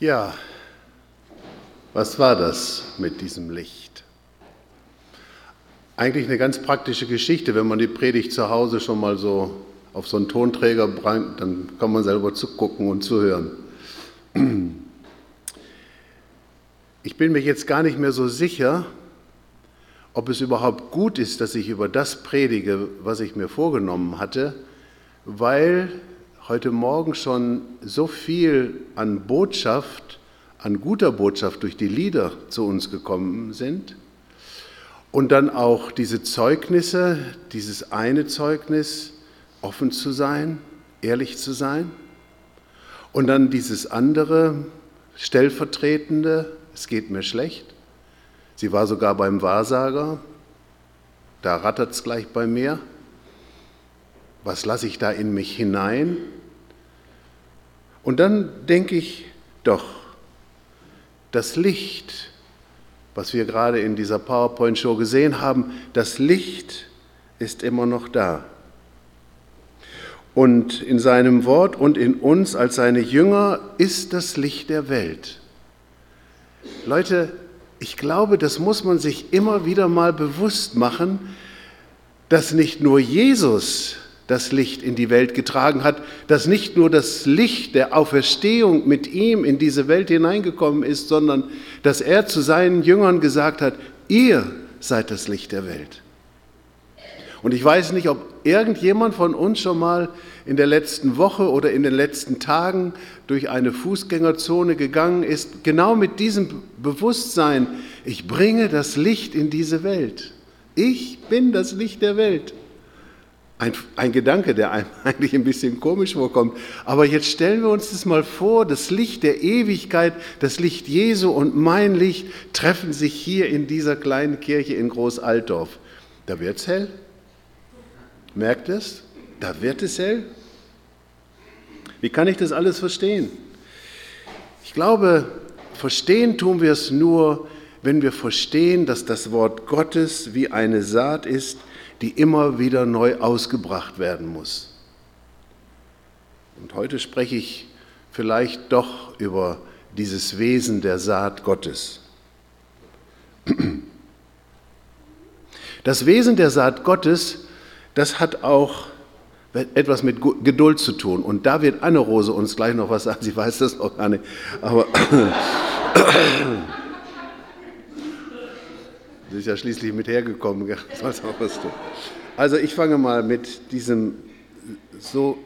Ja, was war das mit diesem Licht? Eigentlich eine ganz praktische Geschichte, wenn man die Predigt zu Hause schon mal so auf so einen Tonträger bringt, dann kann man selber zugucken und zuhören. Ich bin mir jetzt gar nicht mehr so sicher, ob es überhaupt gut ist, dass ich über das predige, was ich mir vorgenommen hatte, weil heute Morgen schon so viel an Botschaft, an guter Botschaft durch die Lieder zu uns gekommen sind. Und dann auch diese Zeugnisse, dieses eine Zeugnis, offen zu sein, ehrlich zu sein. Und dann dieses andere, stellvertretende, es geht mir schlecht. Sie war sogar beim Wahrsager, da rattert es gleich bei mir. Was lasse ich da in mich hinein? Und dann denke ich, doch, das Licht, was wir gerade in dieser PowerPoint-Show gesehen haben, das Licht ist immer noch da. Und in seinem Wort und in uns als seine Jünger ist das Licht der Welt. Leute, ich glaube, das muss man sich immer wieder mal bewusst machen, dass nicht nur Jesus das Licht in die Welt getragen hat, dass nicht nur das Licht der Auferstehung mit ihm in diese Welt hineingekommen ist, sondern dass er zu seinen Jüngern gesagt hat, ihr seid das Licht der Welt. Und ich weiß nicht, ob irgendjemand von uns schon mal in der letzten Woche oder in den letzten Tagen durch eine Fußgängerzone gegangen ist, genau mit diesem Bewusstsein, ich bringe das Licht in diese Welt. Ich bin das Licht der Welt. Ein, ein, Gedanke, der einem eigentlich ein bisschen komisch vorkommt. Aber jetzt stellen wir uns das mal vor, das Licht der Ewigkeit, das Licht Jesu und mein Licht treffen sich hier in dieser kleinen Kirche in Groß-Altdorf. Da wird es hell. Merkt es? Da wird es hell. Wie kann ich das alles verstehen? Ich glaube, verstehen tun wir es nur, wenn wir verstehen, dass das Wort Gottes wie eine Saat ist, die immer wieder neu ausgebracht werden muss. Und heute spreche ich vielleicht doch über dieses Wesen der Saat Gottes. Das Wesen der Saat Gottes, das hat auch etwas mit Geduld zu tun. Und da wird Anne-Rose uns gleich noch was sagen. Sie weiß das noch gar nicht. Aber Sie ist ja schließlich mit hergekommen. Also ich fange mal mit diesem so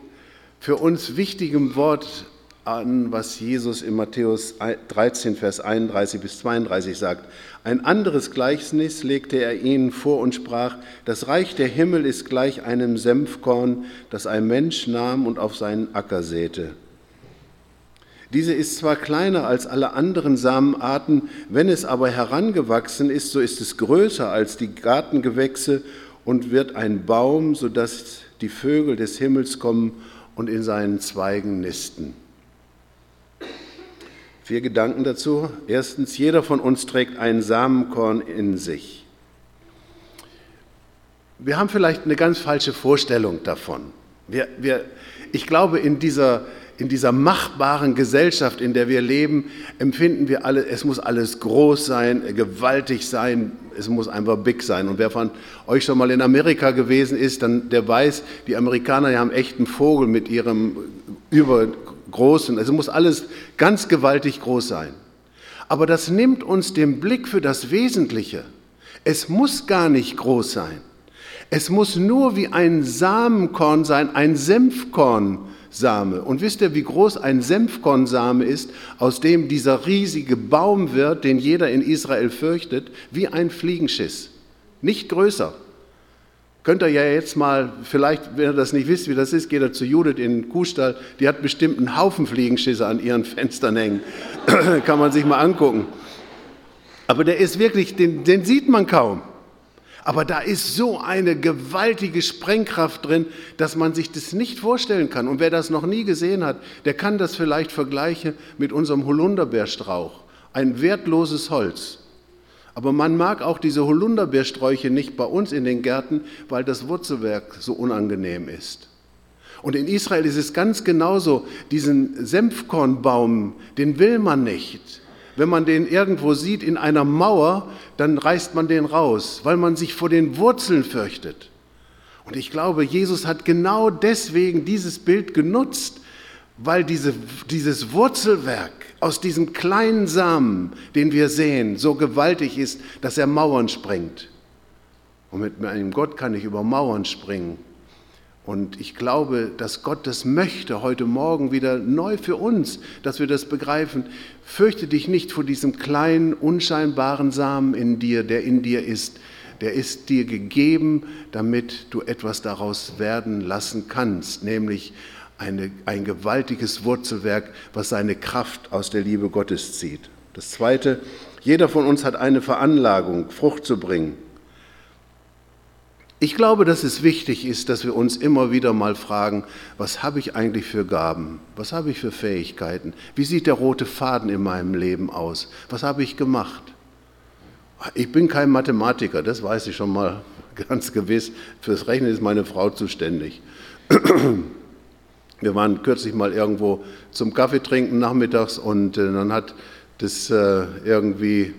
für uns wichtigen Wort an, was Jesus in Matthäus 13, Vers 31 bis 32 sagt. Ein anderes Gleichnis legte er ihnen vor und sprach, das Reich der Himmel ist gleich einem Senfkorn, das ein Mensch nahm und auf seinen Acker säte. Diese ist zwar kleiner als alle anderen Samenarten, wenn es aber herangewachsen ist, so ist es größer als die Gartengewächse und wird ein Baum, sodass die Vögel des Himmels kommen und in seinen Zweigen nisten. Vier Gedanken dazu. Erstens, jeder von uns trägt ein Samenkorn in sich. Wir haben vielleicht eine ganz falsche Vorstellung davon. Wir, wir, ich glaube, in dieser in dieser machbaren Gesellschaft, in der wir leben, empfinden wir alle, es muss alles groß sein, gewaltig sein, es muss einfach big sein. Und wer von euch schon mal in Amerika gewesen ist, dann der weiß, die Amerikaner die haben echt einen Vogel mit ihrem übergroßen, es muss alles ganz gewaltig groß sein. Aber das nimmt uns den Blick für das Wesentliche. Es muss gar nicht groß sein. Es muss nur wie ein Samenkorn sein, ein Senfkorn Same. Und wisst ihr, wie groß ein Senfkornsame ist, aus dem dieser riesige Baum wird, den jeder in Israel fürchtet, wie ein Fliegenschiss. Nicht größer. Könnt ihr ja jetzt mal, vielleicht, wenn ihr das nicht wisst, wie das ist, geht ihr zu Judith in den Kuhstall, die hat bestimmt einen Haufen Fliegenschisse an ihren Fenstern hängen. Kann man sich mal angucken. Aber der ist wirklich, den, den sieht man kaum. Aber da ist so eine gewaltige Sprengkraft drin, dass man sich das nicht vorstellen kann. Und wer das noch nie gesehen hat, der kann das vielleicht vergleichen mit unserem Holunderbeerstrauch. Ein wertloses Holz. Aber man mag auch diese Holunderbeersträuche nicht bei uns in den Gärten, weil das Wurzelwerk so unangenehm ist. Und in Israel ist es ganz genauso, diesen Senfkornbaum, den will man nicht. Wenn man den irgendwo sieht in einer Mauer, dann reißt man den raus, weil man sich vor den Wurzeln fürchtet. Und ich glaube, Jesus hat genau deswegen dieses Bild genutzt, weil diese, dieses Wurzelwerk aus diesem kleinen Samen, den wir sehen, so gewaltig ist, dass er Mauern sprengt. Und mit meinem Gott kann ich über Mauern springen. Und ich glaube, dass Gott das möchte heute Morgen wieder neu für uns, dass wir das begreifen. Fürchte dich nicht vor diesem kleinen, unscheinbaren Samen in dir, der in dir ist. Der ist dir gegeben, damit du etwas daraus werden lassen kannst, nämlich eine, ein gewaltiges Wurzelwerk, was seine Kraft aus der Liebe Gottes zieht. Das Zweite, jeder von uns hat eine Veranlagung, Frucht zu bringen. Ich glaube, dass es wichtig ist, dass wir uns immer wieder mal fragen, was habe ich eigentlich für Gaben? Was habe ich für Fähigkeiten? Wie sieht der rote Faden in meinem Leben aus? Was habe ich gemacht? Ich bin kein Mathematiker, das weiß ich schon mal ganz gewiss. Fürs Rechnen ist meine Frau zuständig. Wir waren kürzlich mal irgendwo zum Kaffee trinken nachmittags und äh, dann hat das äh, irgendwie,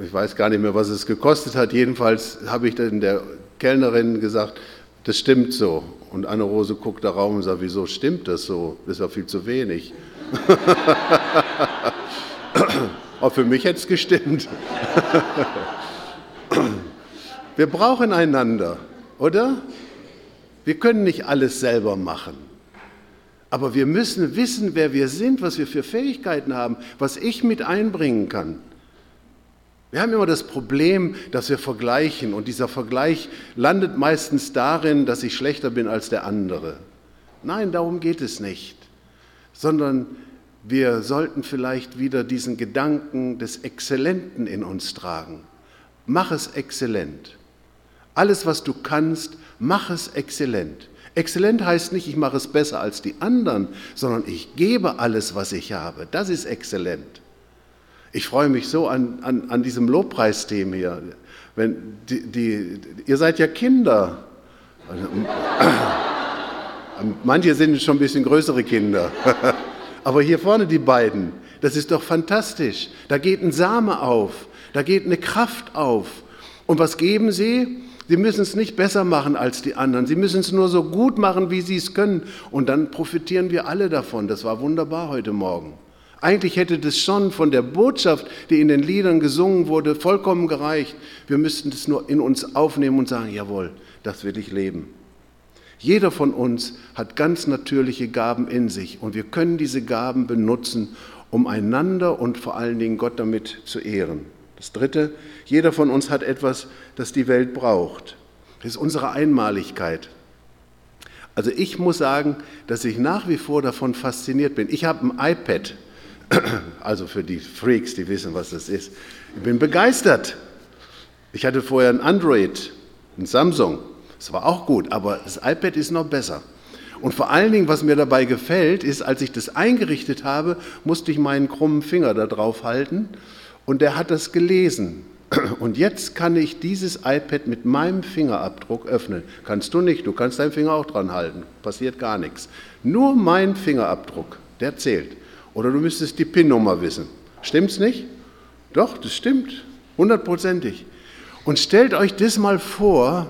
ich weiß gar nicht mehr, was es gekostet hat, jedenfalls habe ich dann der Kellnerin gesagt, das stimmt so. Und Anne-Rose guckt da raum und sagt, wieso stimmt das so? Das ist ja viel zu wenig. Auch für mich hätte es gestimmt. Wir brauchen einander, oder? Wir können nicht alles selber machen. Aber wir müssen wissen, wer wir sind, was wir für Fähigkeiten haben, was ich mit einbringen kann. Wir haben immer das Problem, dass wir vergleichen und dieser Vergleich landet meistens darin, dass ich schlechter bin als der andere. Nein, darum geht es nicht, sondern wir sollten vielleicht wieder diesen Gedanken des Exzellenten in uns tragen. Mach es exzellent. Alles, was du kannst, mach es exzellent. Exzellent heißt nicht, ich mache es besser als die anderen, sondern ich gebe alles, was ich habe. Das ist exzellent. Ich freue mich so an, an, an diesem Lobpreisthema hier. Wenn die, die, ihr seid ja Kinder. Manche sind schon ein bisschen größere Kinder. Aber hier vorne die beiden, das ist doch fantastisch. Da geht ein Same auf, da geht eine Kraft auf. Und was geben sie? Sie müssen es nicht besser machen als die anderen. Sie müssen es nur so gut machen, wie sie es können. Und dann profitieren wir alle davon. Das war wunderbar heute Morgen. Eigentlich hätte das schon von der Botschaft, die in den Liedern gesungen wurde, vollkommen gereicht. Wir müssten das nur in uns aufnehmen und sagen, jawohl, das will ich leben. Jeder von uns hat ganz natürliche Gaben in sich und wir können diese Gaben benutzen, um einander und vor allen Dingen Gott damit zu ehren. Das Dritte, jeder von uns hat etwas, das die Welt braucht. Das ist unsere Einmaligkeit. Also ich muss sagen, dass ich nach wie vor davon fasziniert bin. Ich habe ein iPad, also für die Freaks, die wissen, was das ist. Ich bin begeistert. Ich hatte vorher ein Android, ein Samsung. Das war auch gut, aber das iPad ist noch besser. Und vor allen Dingen, was mir dabei gefällt, ist, als ich das eingerichtet habe, musste ich meinen krummen Finger da drauf halten und der hat das gelesen. Und jetzt kann ich dieses iPad mit meinem Fingerabdruck öffnen. Kannst du nicht, du kannst deinen Finger auch dran halten, passiert gar nichts. Nur mein Fingerabdruck, der zählt. Oder du müsstest die PIN-Nummer wissen. Stimmt's nicht? Doch, das stimmt, hundertprozentig. Und stellt euch das mal vor,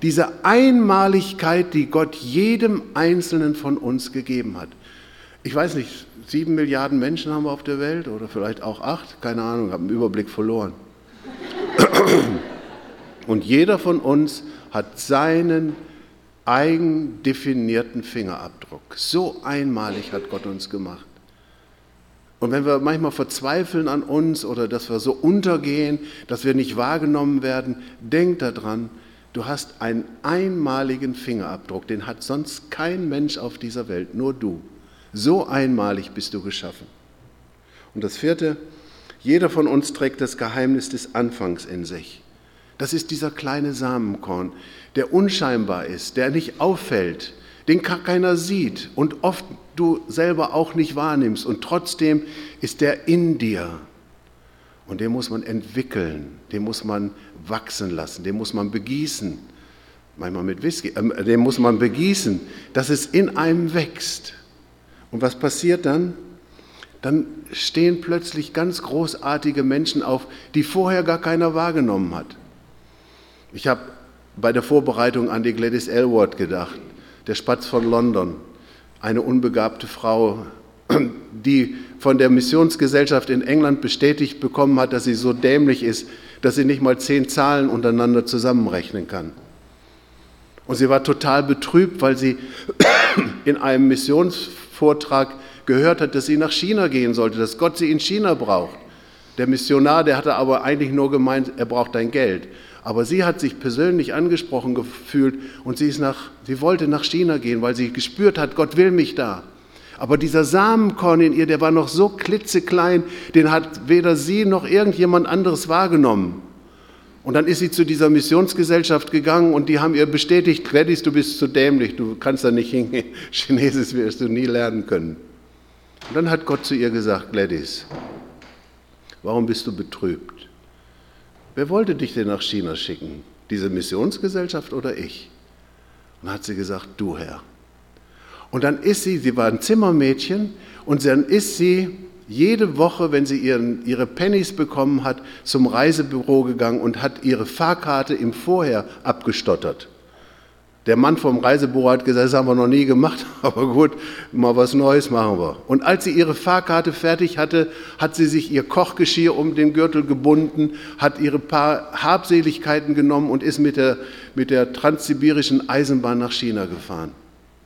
diese Einmaligkeit, die Gott jedem Einzelnen von uns gegeben hat. Ich weiß nicht, sieben Milliarden Menschen haben wir auf der Welt oder vielleicht auch acht, keine Ahnung, habe den Überblick verloren. Und jeder von uns hat seinen eigen definierten Fingerabdruck. So einmalig hat Gott uns gemacht. Und wenn wir manchmal verzweifeln an uns oder dass wir so untergehen, dass wir nicht wahrgenommen werden, denk daran, du hast einen einmaligen Fingerabdruck, den hat sonst kein Mensch auf dieser Welt, nur du. So einmalig bist du geschaffen. Und das vierte, jeder von uns trägt das Geheimnis des Anfangs in sich. Das ist dieser kleine Samenkorn, der unscheinbar ist, der nicht auffällt, den keiner sieht und oft du selber auch nicht wahrnimmst. Und trotzdem ist der in dir. Und den muss man entwickeln, den muss man wachsen lassen, den muss man begießen. manchmal mit Whisky, äh, den muss man begießen, dass es in einem wächst. Und was passiert dann? Dann stehen plötzlich ganz großartige Menschen auf, die vorher gar keiner wahrgenommen hat. Ich habe bei der Vorbereitung an die Gladys Elwood gedacht, der Spatz von London, eine unbegabte Frau, die von der Missionsgesellschaft in England bestätigt bekommen hat, dass sie so dämlich ist, dass sie nicht mal zehn Zahlen untereinander zusammenrechnen kann. Und sie war total betrübt, weil sie in einem Missionsvortrag gehört hat, dass sie nach China gehen sollte, dass Gott sie in China braucht. Der Missionar, der hatte aber eigentlich nur gemeint, er braucht dein Geld. Aber sie hat sich persönlich angesprochen gefühlt und sie, ist nach, sie wollte nach China gehen, weil sie gespürt hat, Gott will mich da. Aber dieser Samenkorn in ihr, der war noch so klitzeklein, den hat weder sie noch irgendjemand anderes wahrgenommen. Und dann ist sie zu dieser Missionsgesellschaft gegangen und die haben ihr bestätigt, Gladys, du bist zu dämlich, du kannst da nicht hingehen, Chinesisch wirst du nie lernen können. Und dann hat Gott zu ihr gesagt, Gladys, warum bist du betrübt? Wer wollte dich denn nach China schicken? Diese Missionsgesellschaft oder ich? Und hat sie gesagt, du Herr. Und dann ist sie, sie war ein Zimmermädchen, und dann ist sie jede Woche, wenn sie ihren, ihre Pennies bekommen hat, zum Reisebüro gegangen und hat ihre Fahrkarte im Vorher abgestottert. Der Mann vom Reisebüro hat gesagt, das haben wir noch nie gemacht, aber gut, mal was Neues machen wir. Und als sie ihre Fahrkarte fertig hatte, hat sie sich ihr Kochgeschirr um den Gürtel gebunden, hat ihre paar Habseligkeiten genommen und ist mit der, mit der transsibirischen Eisenbahn nach China gefahren.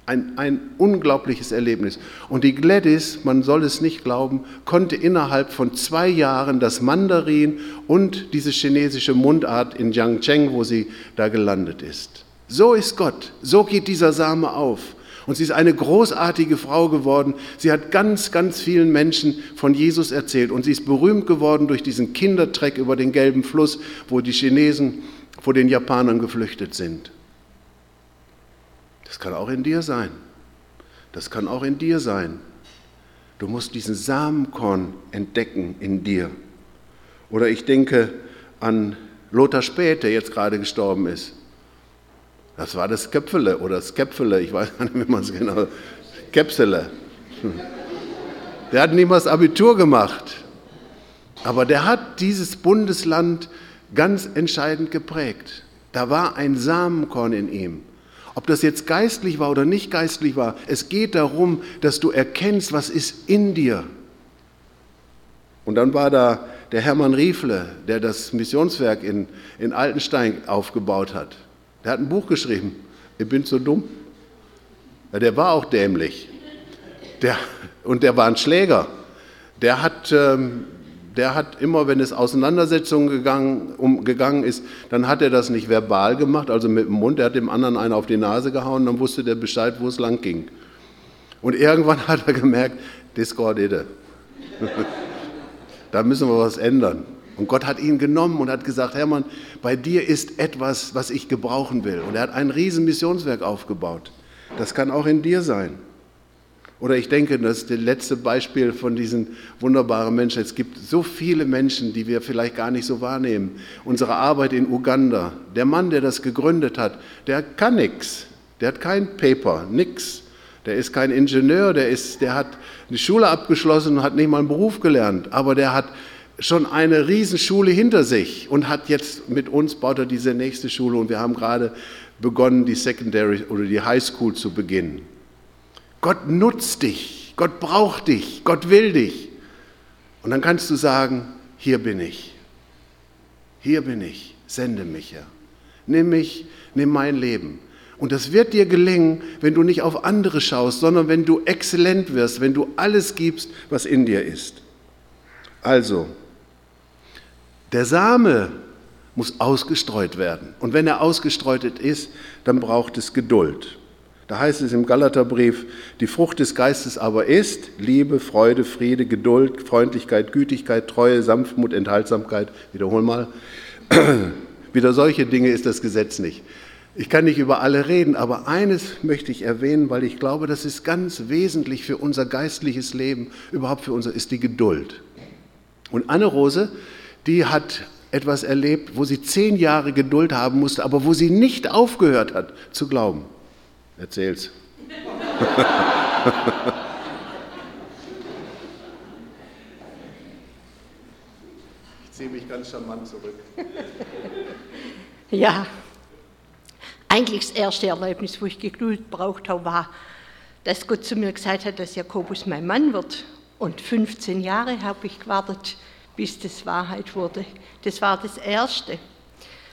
Ein, ein unglaubliches Erlebnis. Und die Gladys, man soll es nicht glauben, konnte innerhalb von zwei Jahren das Mandarin und diese chinesische Mundart in Jiangcheng, wo sie da gelandet ist. So ist Gott, so geht dieser Same auf. Und sie ist eine großartige Frau geworden. Sie hat ganz, ganz vielen Menschen von Jesus erzählt. Und sie ist berühmt geworden durch diesen Kindertreck über den gelben Fluss, wo die Chinesen vor den Japanern geflüchtet sind. Das kann auch in dir sein. Das kann auch in dir sein. Du musst diesen Samenkorn entdecken in dir. Oder ich denke an Lothar Späth, der jetzt gerade gestorben ist. Das war das Köpfele oder das Käpfele, ich weiß nicht, wie man es genau. Käpsele. Der hat niemals Abitur gemacht. Aber der hat dieses Bundesland ganz entscheidend geprägt. Da war ein Samenkorn in ihm. Ob das jetzt geistlich war oder nicht geistlich war, es geht darum, dass du erkennst, was ist in dir. Und dann war da der Hermann Riefle, der das Missionswerk in, in Altenstein aufgebaut hat. Der hat ein Buch geschrieben. Ich bin so dumm. Ja, der war auch dämlich. Der, und der war ein Schläger. Der hat, ähm, der hat immer, wenn es Auseinandersetzungen gegangen, um, gegangen ist, dann hat er das nicht verbal gemacht, also mit dem Mund. Er hat dem anderen einen auf die Nase gehauen, dann wusste der Bescheid, wo es lang ging. Und irgendwann hat er gemerkt, das geht Da müssen wir was ändern. Und Gott hat ihn genommen und hat gesagt, Hermann, bei dir ist etwas, was ich gebrauchen will. Und er hat ein riesen Missionswerk aufgebaut. Das kann auch in dir sein. Oder ich denke, das ist das letzte Beispiel von diesen wunderbaren Menschen. Es gibt so viele Menschen, die wir vielleicht gar nicht so wahrnehmen. Unsere Arbeit in Uganda, der Mann, der das gegründet hat, der kann nichts. Der hat kein Paper, nichts. Der ist kein Ingenieur, der, ist, der hat eine Schule abgeschlossen und hat nicht mal einen Beruf gelernt. Aber der hat schon eine Riesenschule hinter sich und hat jetzt mit uns, baut er diese nächste Schule und wir haben gerade begonnen, die Secondary oder die High School zu beginnen. Gott nutzt dich, Gott braucht dich, Gott will dich. Und dann kannst du sagen, hier bin ich, hier bin ich, sende mich, Herr. Nimm mich, nimm mein Leben. Und das wird dir gelingen, wenn du nicht auf andere schaust, sondern wenn du exzellent wirst, wenn du alles gibst, was in dir ist. Also, der Same muss ausgestreut werden. Und wenn er ausgestreut ist, dann braucht es Geduld. Da heißt es im Galaterbrief, die Frucht des Geistes aber ist Liebe, Freude, Friede, Geduld, Freundlichkeit, Gütigkeit, Treue, Sanftmut, Enthaltsamkeit. Wiederhol mal. Wieder solche Dinge ist das Gesetz nicht. Ich kann nicht über alle reden, aber eines möchte ich erwähnen, weil ich glaube, das ist ganz wesentlich für unser geistliches Leben, überhaupt für unser, ist die Geduld. Und Anne Rose die hat etwas erlebt, wo sie zehn Jahre Geduld haben musste, aber wo sie nicht aufgehört hat zu glauben. Erzähl's. ich ziehe mich ganz charmant zurück. Ja, eigentlich das erste Erlebnis, wo ich Geduld braucht habe, war, dass Gott zu mir gesagt hat, dass Jakobus mein Mann wird. Und 15 Jahre habe ich gewartet, bis das Wahrheit wurde. Das war das Erste.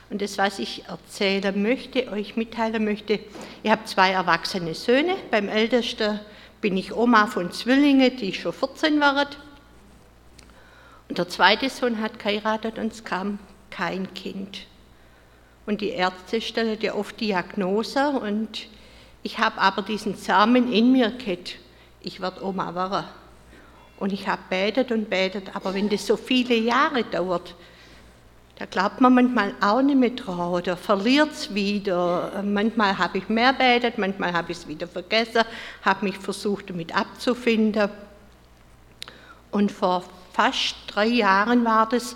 Und das, was ich erzählen möchte, euch mitteilen möchte, ich habe zwei erwachsene Söhne. Beim Ältesten bin ich Oma von Zwillingen, die schon 14 waren. Und der zweite Sohn hat geheiratet und es kam kein Kind. Und die Ärzte stellen ja oft Diagnose und ich habe aber diesen Samen in mir gehabt. Ich werde Oma werden. Und ich habe betet und betet, aber wenn das so viele Jahre dauert, da glaubt man manchmal auch nicht mehr dran oder verliert es wieder. Manchmal habe ich mehr betet, manchmal habe ich es wieder vergessen, habe mich versucht, damit abzufinden. Und vor fast drei Jahren war das,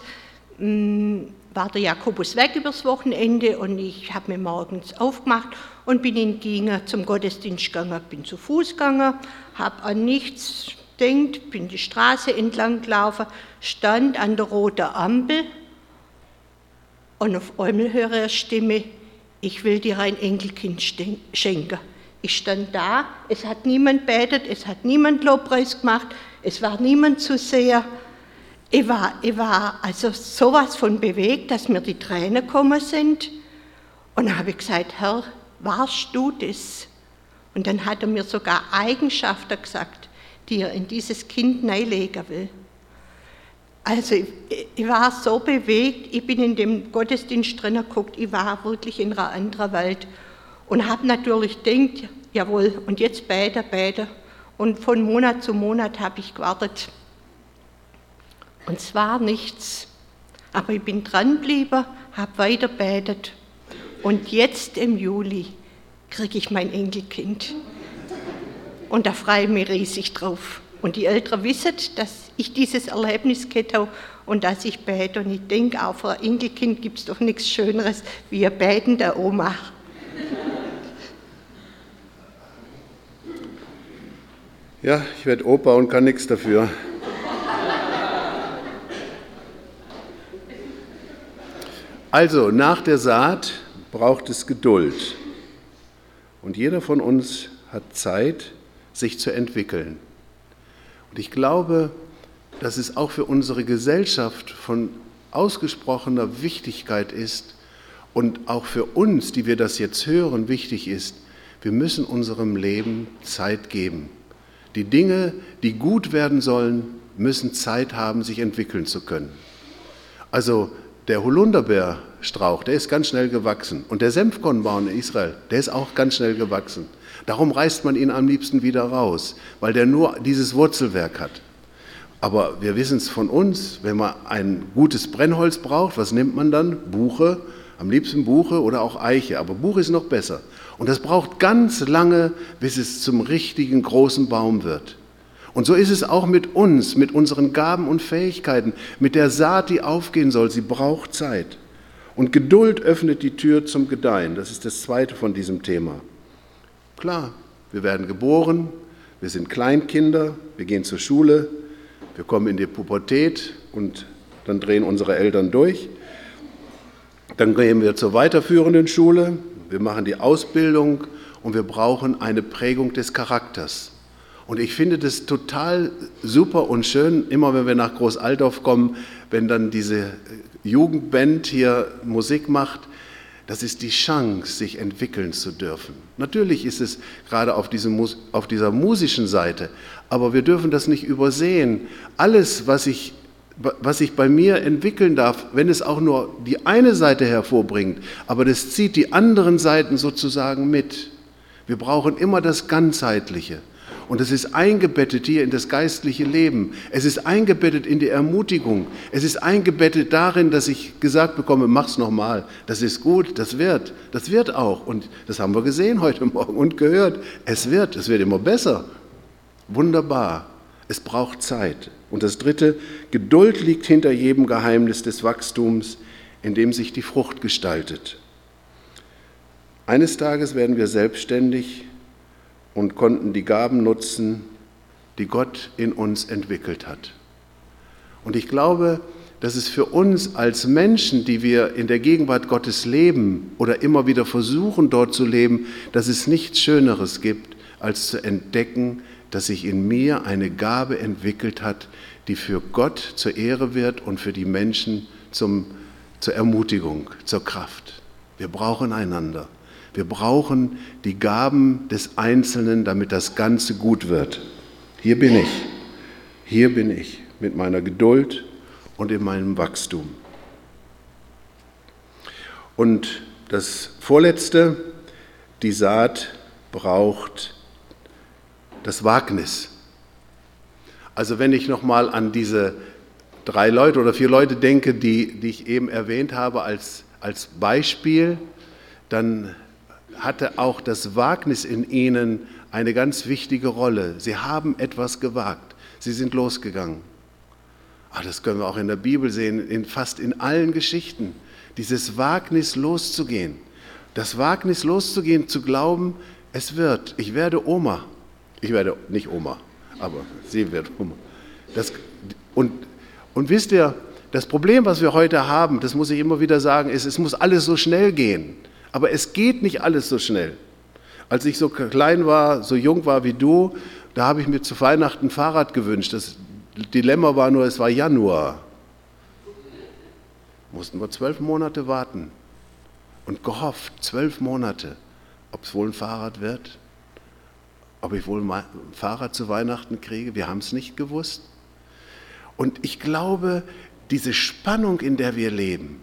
mm, war der Jakobus weg übers Wochenende und ich habe mir morgens aufgemacht und bin in Ginger zum Gottesdienst gegangen, bin zu Fuß gegangen, habe an nichts gedacht, bin die Straße entlang gelaufen, stand an der roten Ampel und auf einmal höre ich eine Stimme, ich will dir ein Enkelkind schenken. Ich stand da, es hat niemand betet, es hat niemand Lobpreis gemacht, es war niemand zu sehen. Ich war, ich war also sowas von bewegt, dass mir die Tränen gekommen sind. Und dann habe ich gesagt, Herr, warst du das? Und dann hat er mir sogar Eigenschaften gesagt, die er in dieses Kind neilegen will. Also ich, ich, war so bewegt, ich bin in dem Gottesdienst drin geguckt, ich war wirklich in einer anderen Welt und habe natürlich gedacht, jawohl, und jetzt beide, beide. Und von Monat zu Monat habe ich gewartet. Und es war nichts. Aber ich bin dran geblieben, habe weiter betet. Und jetzt im Juli kriege ich mein Enkelkind. Und da freue ich mich riesig drauf. Und die Eltern wissen, dass ich dieses Erlebnis habe und dass ich bete. Und ich denke, auch für ein Enkelkind gibt es doch nichts Schöneres wie ein Beten der Oma. Ja, ich werde Opa und kann nichts dafür. Also, nach der Saat braucht es Geduld. Und jeder von uns hat Zeit, sich zu entwickeln. Und ich glaube, dass es auch für unsere Gesellschaft von ausgesprochener Wichtigkeit ist und auch für uns, die wir das jetzt hören, wichtig ist, wir müssen unserem Leben Zeit geben. Die Dinge, die gut werden sollen, müssen Zeit haben, sich entwickeln zu können. Also der Holunderbeerstrauch, der ist ganz schnell gewachsen. Und der Senfkornbaum in Israel, der ist auch ganz schnell gewachsen. Darum reißt man ihn am liebsten wieder raus, weil der nur dieses Wurzelwerk hat. Aber wir wissen es von uns, wenn man ein gutes Brennholz braucht, was nimmt man dann? Buche, am liebsten Buche oder auch Eiche, aber Buche ist noch besser. Und das braucht ganz lange, bis es zum richtigen großen Baum wird. Und so ist es auch mit uns, mit unseren Gaben und Fähigkeiten, mit der Saat, die aufgehen soll. Sie braucht Zeit. Und Geduld öffnet die Tür zum Gedeihen. Das ist das zweite von diesem Thema. Klar, wir werden geboren, wir sind Kleinkinder, wir gehen zur Schule, wir kommen in die Pubertät und dann drehen unsere Eltern durch. Dann gehen wir zur weiterführenden Schule, wir machen die Ausbildung und wir brauchen eine Prägung des Charakters. Und ich finde das total super und schön, immer wenn wir nach Großaldorf kommen, wenn dann diese Jugendband hier Musik macht, das ist die Chance, sich entwickeln zu dürfen. Natürlich ist es gerade auf, diesem, auf dieser musischen Seite, aber wir dürfen das nicht übersehen. Alles, was ich, was ich bei mir entwickeln darf, wenn es auch nur die eine Seite hervorbringt, aber das zieht die anderen Seiten sozusagen mit. Wir brauchen immer das Ganzheitliche. Und es ist eingebettet hier in das geistliche Leben. Es ist eingebettet in die Ermutigung. Es ist eingebettet darin, dass ich gesagt bekomme, mach's nochmal. Das ist gut, das wird. Das wird auch. Und das haben wir gesehen heute Morgen und gehört. Es wird, es wird immer besser. Wunderbar. Es braucht Zeit. Und das dritte, Geduld liegt hinter jedem Geheimnis des Wachstums. in dem sich die Frucht gestaltet. Eines Tages werden wir selbstständig und konnten die Gaben nutzen, die Gott in uns entwickelt hat. Und ich glaube, dass es für uns als Menschen, die wir in der Gegenwart Gottes leben oder immer wieder versuchen dort zu leben, dass es nichts Schöneres gibt, als zu entdecken, dass sich in mir eine Gabe entwickelt hat, die für Gott zur Ehre wird und für die Menschen zum, zur Ermutigung, zur Kraft. Wir brauchen einander. Wir brauchen die Gaben des Einzelnen, damit das Ganze gut wird. Hier bin ich. Hier bin ich mit meiner Geduld und in meinem Wachstum. Und das Vorletzte, die Saat braucht das Wagnis. Also wenn ich nochmal an diese drei Leute oder vier Leute denke, die, die ich eben erwähnt habe als, als Beispiel, dann hatte auch das Wagnis in ihnen eine ganz wichtige Rolle. Sie haben etwas gewagt. Sie sind losgegangen. Ach, das können wir auch in der Bibel sehen, in fast in allen Geschichten. Dieses Wagnis loszugehen. Das Wagnis loszugehen, zu glauben, es wird. Ich werde Oma. Ich werde nicht Oma, aber sie wird Oma. Das, und, und wisst ihr, das Problem, was wir heute haben, das muss ich immer wieder sagen, ist, es muss alles so schnell gehen. Aber es geht nicht alles so schnell. Als ich so klein war, so jung war wie du, da habe ich mir zu Weihnachten ein Fahrrad gewünscht. Das Dilemma war nur, es war Januar. Mussten wir zwölf Monate warten und gehofft, zwölf Monate, ob es wohl ein Fahrrad wird ob ich wohl ein Fahrrad zu Weihnachten kriege. Wir haben es nicht gewusst. Und ich glaube, diese Spannung, in der wir leben,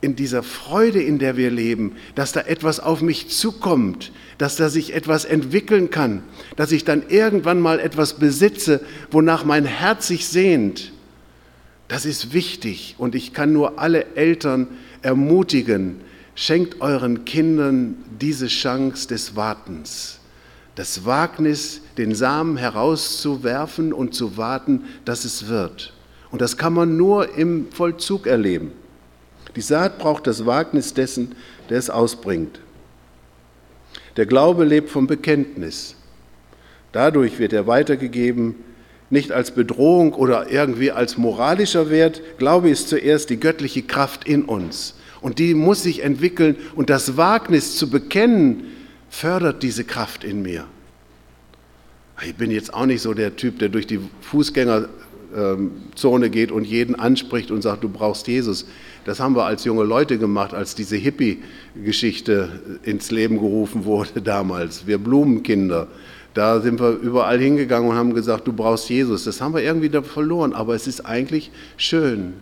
in dieser Freude, in der wir leben, dass da etwas auf mich zukommt, dass da sich etwas entwickeln kann, dass ich dann irgendwann mal etwas besitze, wonach mein Herz sich sehnt, das ist wichtig. Und ich kann nur alle Eltern ermutigen, schenkt euren Kindern diese Chance des Wartens das Wagnis, den Samen herauszuwerfen und zu warten, dass es wird. Und das kann man nur im Vollzug erleben. Die Saat braucht das Wagnis dessen, der es ausbringt. Der Glaube lebt vom Bekenntnis. Dadurch wird er weitergegeben, nicht als Bedrohung oder irgendwie als moralischer Wert. Glaube ist zuerst die göttliche Kraft in uns. Und die muss sich entwickeln. Und das Wagnis zu bekennen, fördert diese Kraft in mir. Ich bin jetzt auch nicht so der Typ, der durch die Fußgängerzone geht und jeden anspricht und sagt, du brauchst Jesus. Das haben wir als junge Leute gemacht, als diese Hippie-Geschichte ins Leben gerufen wurde damals. Wir Blumenkinder. Da sind wir überall hingegangen und haben gesagt, du brauchst Jesus. Das haben wir irgendwie da verloren, aber es ist eigentlich schön,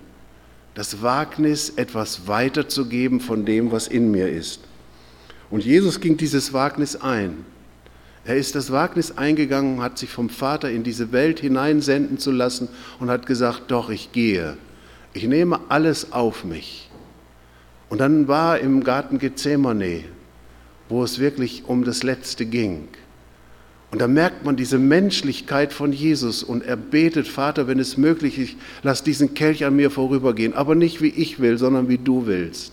das Wagnis, etwas weiterzugeben von dem, was in mir ist. Und Jesus ging dieses Wagnis ein. Er ist das Wagnis eingegangen, hat sich vom Vater in diese Welt hineinsenden zu lassen und hat gesagt, doch, ich gehe. Ich nehme alles auf mich. Und dann war im Garten Gethsemane, wo es wirklich um das Letzte ging. Und da merkt man diese Menschlichkeit von Jesus und er betet, Vater, wenn es möglich ist, lass diesen Kelch an mir vorübergehen, aber nicht wie ich will, sondern wie du willst.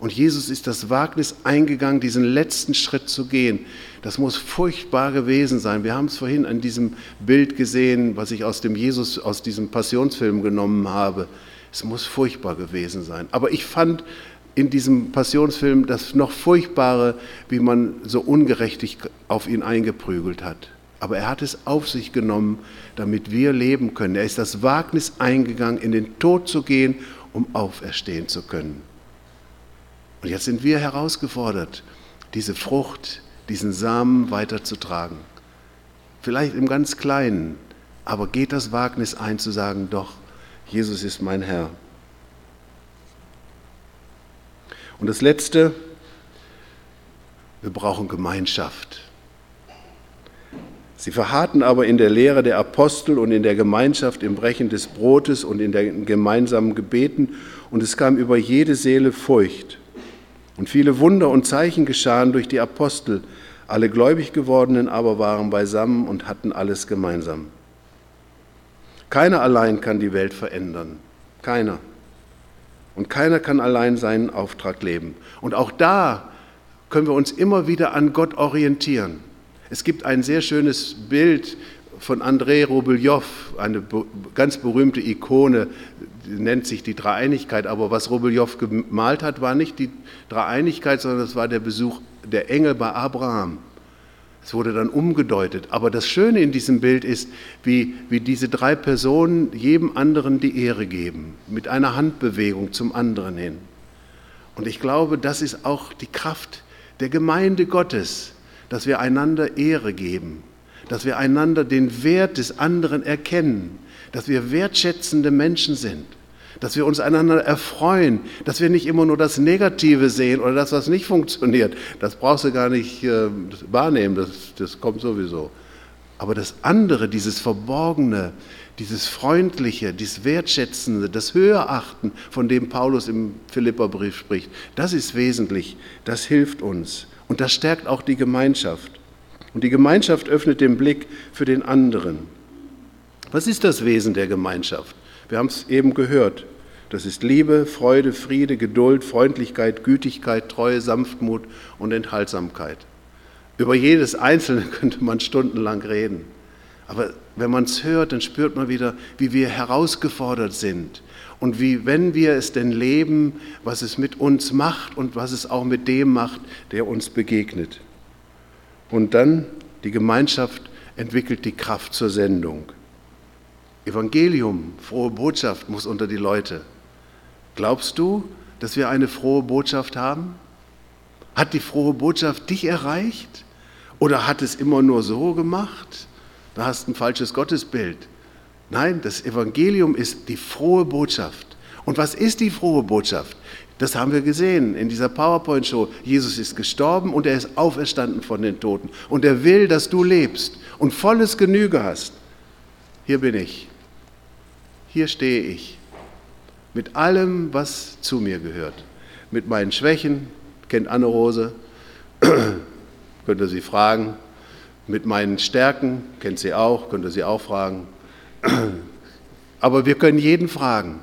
Und Jesus ist das Wagnis eingegangen, diesen letzten Schritt zu gehen. Das muss furchtbar gewesen sein. Wir haben es vorhin an diesem Bild gesehen, was ich aus dem Jesus, aus diesem Passionsfilm genommen habe. Es muss furchtbar gewesen sein. Aber ich fand in diesem Passionsfilm das noch furchtbare, wie man so ungerechtig auf ihn eingeprügelt hat. Aber er hat es auf sich genommen, damit wir leben können. Er ist das Wagnis eingegangen, in den Tod zu gehen, um auferstehen zu können. Und jetzt sind wir herausgefordert, diese Frucht, diesen Samen weiterzutragen. Vielleicht im ganz Kleinen, aber geht das Wagnis ein zu sagen, doch, Jesus ist mein Herr. Und das Letzte, wir brauchen Gemeinschaft. Sie verharrten aber in der Lehre der Apostel und in der Gemeinschaft im Brechen des Brotes und in den gemeinsamen Gebeten, und es kam über jede Seele Furcht. Und viele Wunder und Zeichen geschahen durch die Apostel. Alle gläubig gewordenen aber waren beisammen und hatten alles gemeinsam. Keiner allein kann die Welt verändern. Keiner. Und keiner kann allein seinen Auftrag leben. Und auch da können wir uns immer wieder an Gott orientieren. Es gibt ein sehr schönes Bild von Andrei Robeljow, eine ganz berühmte Ikone, nennt sich die Dreieinigkeit, aber was Robeljow gemalt hat, war nicht die Dreieinigkeit, sondern es war der Besuch der Engel bei Abraham. Es wurde dann umgedeutet. Aber das Schöne in diesem Bild ist, wie, wie diese drei Personen jedem anderen die Ehre geben, mit einer Handbewegung zum anderen hin. Und ich glaube, das ist auch die Kraft der Gemeinde Gottes, dass wir einander Ehre geben, dass wir einander den Wert des anderen erkennen, dass wir wertschätzende Menschen sind dass wir uns einander erfreuen, dass wir nicht immer nur das Negative sehen oder das, was nicht funktioniert. Das brauchst du gar nicht äh, wahrnehmen, das, das kommt sowieso. Aber das andere, dieses Verborgene, dieses Freundliche, dieses Wertschätzende, das Höherachten, von dem Paulus im Philipperbrief spricht, das ist wesentlich, das hilft uns. Und das stärkt auch die Gemeinschaft. Und die Gemeinschaft öffnet den Blick für den anderen. Was ist das Wesen der Gemeinschaft? Wir haben es eben gehört. Das ist Liebe, Freude, Friede, Geduld, Freundlichkeit, Gütigkeit, Treue, Sanftmut und Enthaltsamkeit. Über jedes Einzelne könnte man stundenlang reden. Aber wenn man es hört, dann spürt man wieder, wie wir herausgefordert sind und wie, wenn wir es denn leben, was es mit uns macht und was es auch mit dem macht, der uns begegnet. Und dann die Gemeinschaft entwickelt die Kraft zur Sendung. Evangelium, frohe Botschaft muss unter die Leute. Glaubst du, dass wir eine frohe Botschaft haben? Hat die frohe Botschaft dich erreicht? Oder hat es immer nur so gemacht? Da hast du ein falsches Gottesbild. Nein, das Evangelium ist die frohe Botschaft. Und was ist die frohe Botschaft? Das haben wir gesehen in dieser PowerPoint-Show. Jesus ist gestorben und er ist auferstanden von den Toten. Und er will, dass du lebst und volles Genüge hast. Hier bin ich. Hier stehe ich mit allem, was zu mir gehört. Mit meinen Schwächen, kennt Anne-Rose, könnt ihr sie fragen. Mit meinen Stärken, kennt sie auch, könnt ihr sie auch fragen. Aber wir können jeden fragen.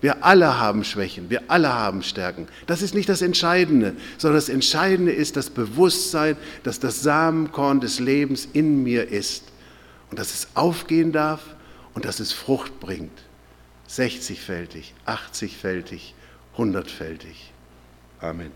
Wir alle haben Schwächen, wir alle haben Stärken. Das ist nicht das Entscheidende, sondern das Entscheidende ist das Bewusstsein, dass das Samenkorn des Lebens in mir ist und dass es aufgehen darf und dass es Frucht bringt. 60-fältig, 80-fältig, 100-fältig. Amen.